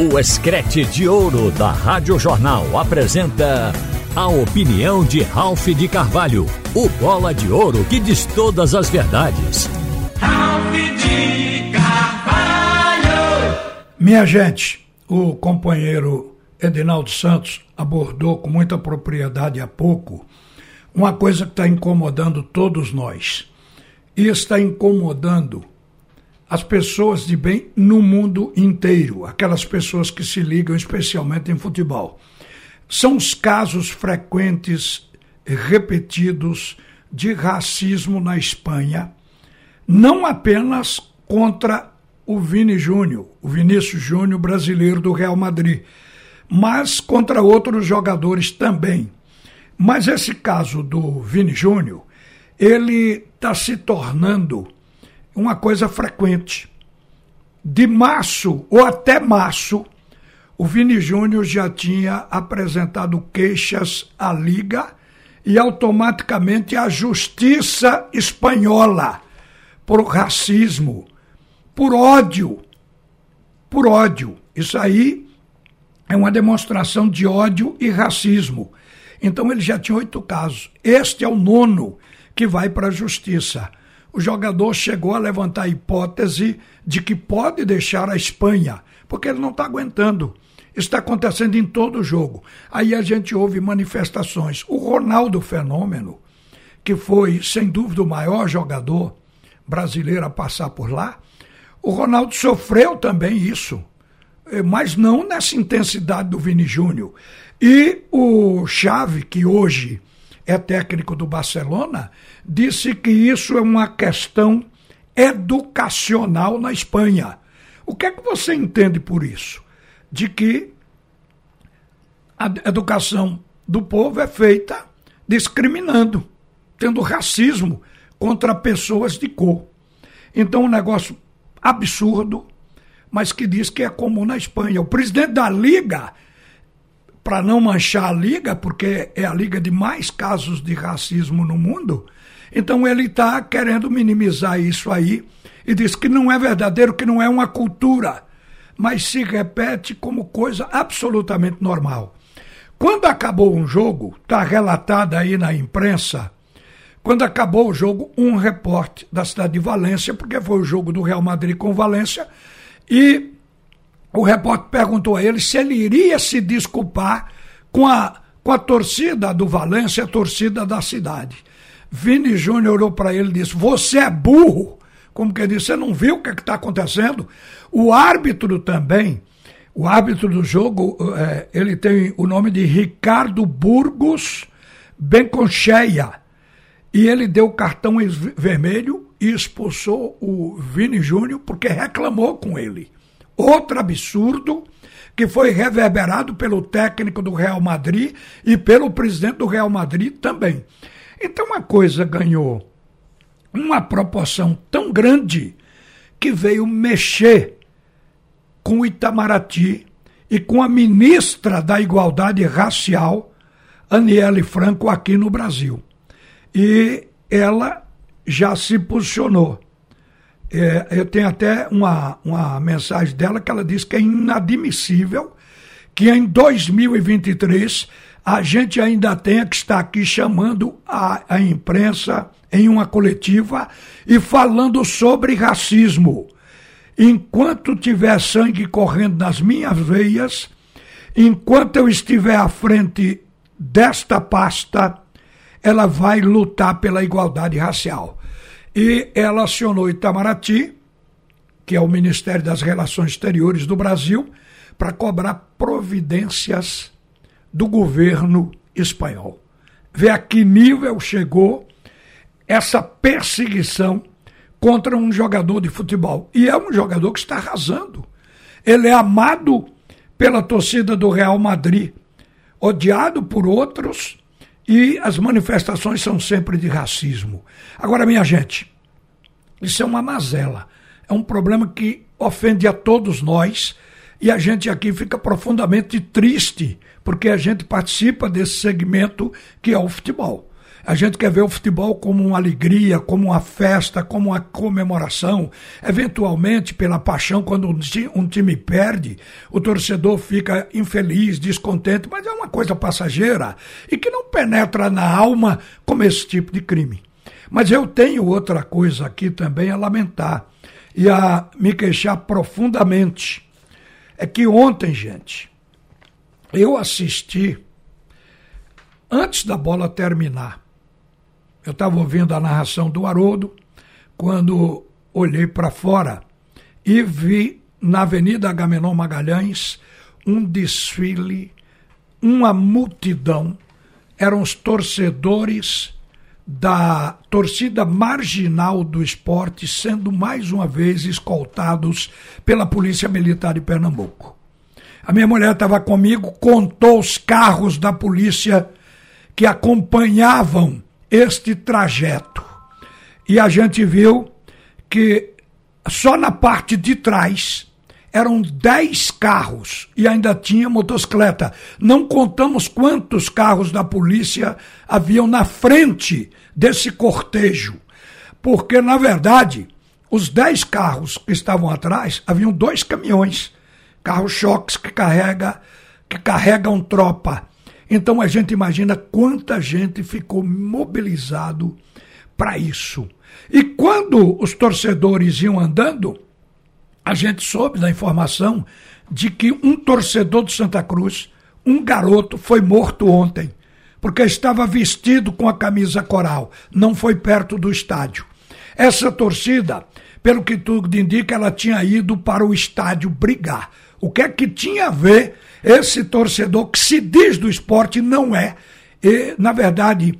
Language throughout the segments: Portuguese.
O Escrete de Ouro da Rádio Jornal apresenta a opinião de Ralph de Carvalho, o bola de ouro que diz todas as verdades. Ralph de Carvalho! Minha gente, o companheiro Edinaldo Santos abordou com muita propriedade há pouco uma coisa que está incomodando todos nós. E está incomodando as pessoas de bem no mundo inteiro, aquelas pessoas que se ligam especialmente em futebol. São os casos frequentes, repetidos, de racismo na Espanha, não apenas contra o Vini Júnior, o Vinícius Júnior brasileiro do Real Madrid, mas contra outros jogadores também. Mas esse caso do Vini Júnior, ele está se tornando uma coisa frequente. De março ou até março, o Vini Júnior já tinha apresentado queixas à Liga e automaticamente à Justiça Espanhola por racismo, por ódio. Por ódio. Isso aí é uma demonstração de ódio e racismo. Então ele já tinha oito casos. Este é o nono que vai para a justiça o jogador chegou a levantar a hipótese de que pode deixar a Espanha, porque ele não está aguentando. Está acontecendo em todo o jogo. Aí a gente ouve manifestações. O Ronaldo Fenômeno, que foi, sem dúvida, o maior jogador brasileiro a passar por lá, o Ronaldo sofreu também isso, eh, mas não nessa intensidade do Vini Júnior. E o Chave, que hoje é técnico do Barcelona, disse que isso é uma questão educacional na Espanha. O que é que você entende por isso? De que a educação do povo é feita discriminando, tendo racismo contra pessoas de cor. Então, um negócio absurdo, mas que diz que é comum na Espanha. O presidente da Liga para não manchar a liga, porque é a liga de mais casos de racismo no mundo. Então ele está querendo minimizar isso aí e diz que não é verdadeiro, que não é uma cultura, mas se repete como coisa absolutamente normal. Quando acabou um jogo, está relatado aí na imprensa, quando acabou o jogo, um repórter da cidade de Valência, porque foi o jogo do Real Madrid com Valência, e o repórter perguntou a ele se ele iria se desculpar com a, com a torcida do Valência, a torcida da cidade. Vini Júnior olhou para ele e disse: Você é burro. Como que ele disse, você não viu o que é está acontecendo? O árbitro também, o árbitro do jogo, é, ele tem o nome de Ricardo Burgos Benconcheia. E ele deu cartão vermelho e expulsou o Vini Júnior porque reclamou com ele. Outro absurdo que foi reverberado pelo técnico do Real Madrid e pelo presidente do Real Madrid também. Então a coisa ganhou uma proporção tão grande que veio mexer com o Itamaraty e com a ministra da Igualdade Racial, Aniele Franco, aqui no Brasil. E ela já se posicionou. É, eu tenho até uma, uma mensagem dela que ela diz que é inadmissível que em 2023 a gente ainda tenha que estar aqui chamando a, a imprensa em uma coletiva e falando sobre racismo. Enquanto tiver sangue correndo nas minhas veias, enquanto eu estiver à frente desta pasta, ela vai lutar pela igualdade racial. E ela acionou Itamaraty, que é o Ministério das Relações Exteriores do Brasil, para cobrar providências do governo espanhol. Vê a que nível chegou essa perseguição contra um jogador de futebol. E é um jogador que está arrasando. Ele é amado pela torcida do Real Madrid, odiado por outros e as manifestações são sempre de racismo. Agora, minha gente, isso é uma mazela. É um problema que ofende a todos nós e a gente aqui fica profundamente triste porque a gente participa desse segmento que é o futebol. A gente quer ver o futebol como uma alegria, como uma festa, como uma comemoração. Eventualmente, pela paixão, quando um time perde, o torcedor fica infeliz, descontente, mas é uma coisa passageira e que não penetra na alma como esse tipo de crime. Mas eu tenho outra coisa aqui também a lamentar e a me queixar profundamente. É que ontem, gente, eu assisti antes da bola terminar eu estava ouvindo a narração do Haroldo quando olhei para fora e vi na Avenida Agamenon Magalhães um desfile, uma multidão. Eram os torcedores da torcida marginal do esporte sendo mais uma vez escoltados pela Polícia Militar de Pernambuco. A minha mulher estava comigo, contou os carros da polícia que acompanhavam este trajeto. E a gente viu que só na parte de trás eram 10 carros e ainda tinha motocicleta. Não contamos quantos carros da polícia haviam na frente desse cortejo. Porque, na verdade, os 10 carros que estavam atrás, haviam dois caminhões, carros-choques que, carrega, que carregam tropa. Então a gente imagina quanta gente ficou mobilizado para isso. E quando os torcedores iam andando, a gente soube da informação de que um torcedor de Santa Cruz, um garoto, foi morto ontem, porque estava vestido com a camisa coral, não foi perto do estádio. Essa torcida, pelo que tudo indica, ela tinha ido para o estádio brigar. O que é que tinha a ver esse torcedor que se diz do esporte não é. E, na verdade,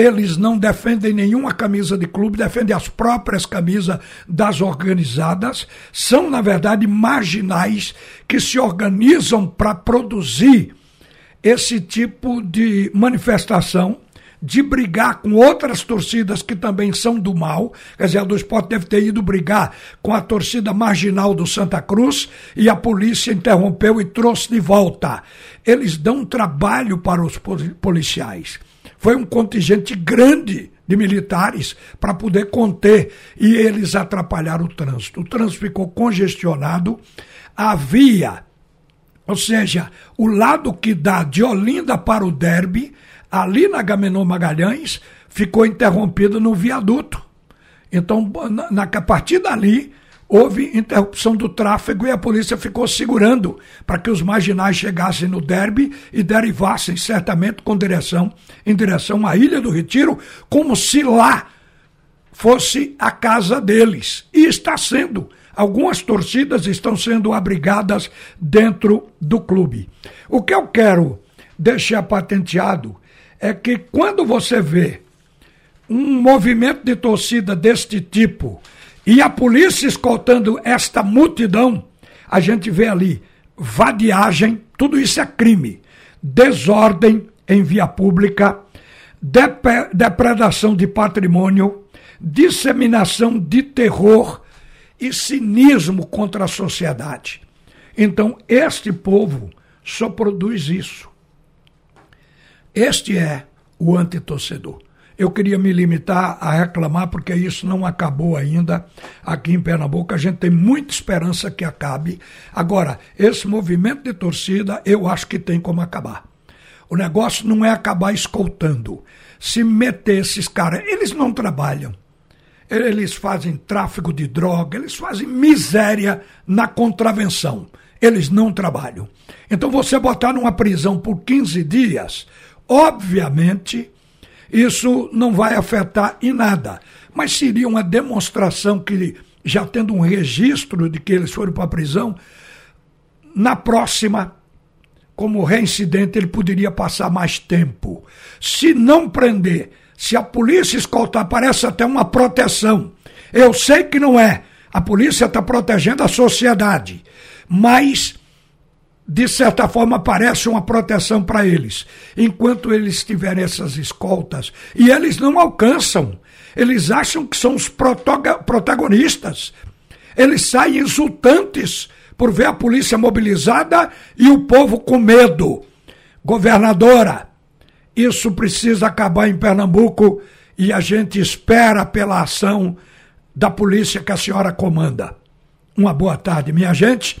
eles não defendem nenhuma camisa de clube, defendem as próprias camisas das organizadas. São, na verdade, marginais que se organizam para produzir esse tipo de manifestação de brigar com outras torcidas que também são do mal. Quer dizer, a do esporte deve ter ido brigar com a torcida marginal do Santa Cruz e a polícia interrompeu e trouxe de volta. Eles dão trabalho para os policiais. Foi um contingente grande de militares para poder conter e eles atrapalharam o trânsito. O trânsito ficou congestionado. Havia, ou seja, o lado que dá de Olinda para o Derby ali na Gamenon Magalhães, ficou interrompida no viaduto. Então, na, na, a partir dali, houve interrupção do tráfego e a polícia ficou segurando para que os marginais chegassem no derby e derivassem certamente com direção em direção à Ilha do Retiro, como se lá fosse a casa deles. E está sendo. Algumas torcidas estão sendo abrigadas dentro do clube. O que eu quero deixar patenteado é que quando você vê um movimento de torcida deste tipo e a polícia escoltando esta multidão, a gente vê ali vadiagem, tudo isso é crime, desordem em via pública, depredação de patrimônio, disseminação de terror e cinismo contra a sociedade. Então, este povo só produz isso. Este é o antitorcedor. Eu queria me limitar a reclamar, porque isso não acabou ainda aqui em Pernambuco. A gente tem muita esperança que acabe. Agora, esse movimento de torcida, eu acho que tem como acabar. O negócio não é acabar escoltando. Se meter esses caras, eles não trabalham. Eles fazem tráfico de droga, eles fazem miséria na contravenção. Eles não trabalham. Então, você botar numa prisão por 15 dias Obviamente, isso não vai afetar em nada, mas seria uma demonstração que, já tendo um registro de que eles foram para a prisão, na próxima, como reincidente, ele poderia passar mais tempo. Se não prender, se a polícia escoltar, parece até uma proteção. Eu sei que não é. A polícia está protegendo a sociedade. Mas de certa forma, parece uma proteção para eles. Enquanto eles tiverem essas escoltas, e eles não alcançam, eles acham que são os protagonistas. Eles saem insultantes por ver a polícia mobilizada e o povo com medo. Governadora, Isso precisa acabar em Pernambuco e a gente espera pela ação da polícia que a senhora comanda. Uma boa tarde, minha gente.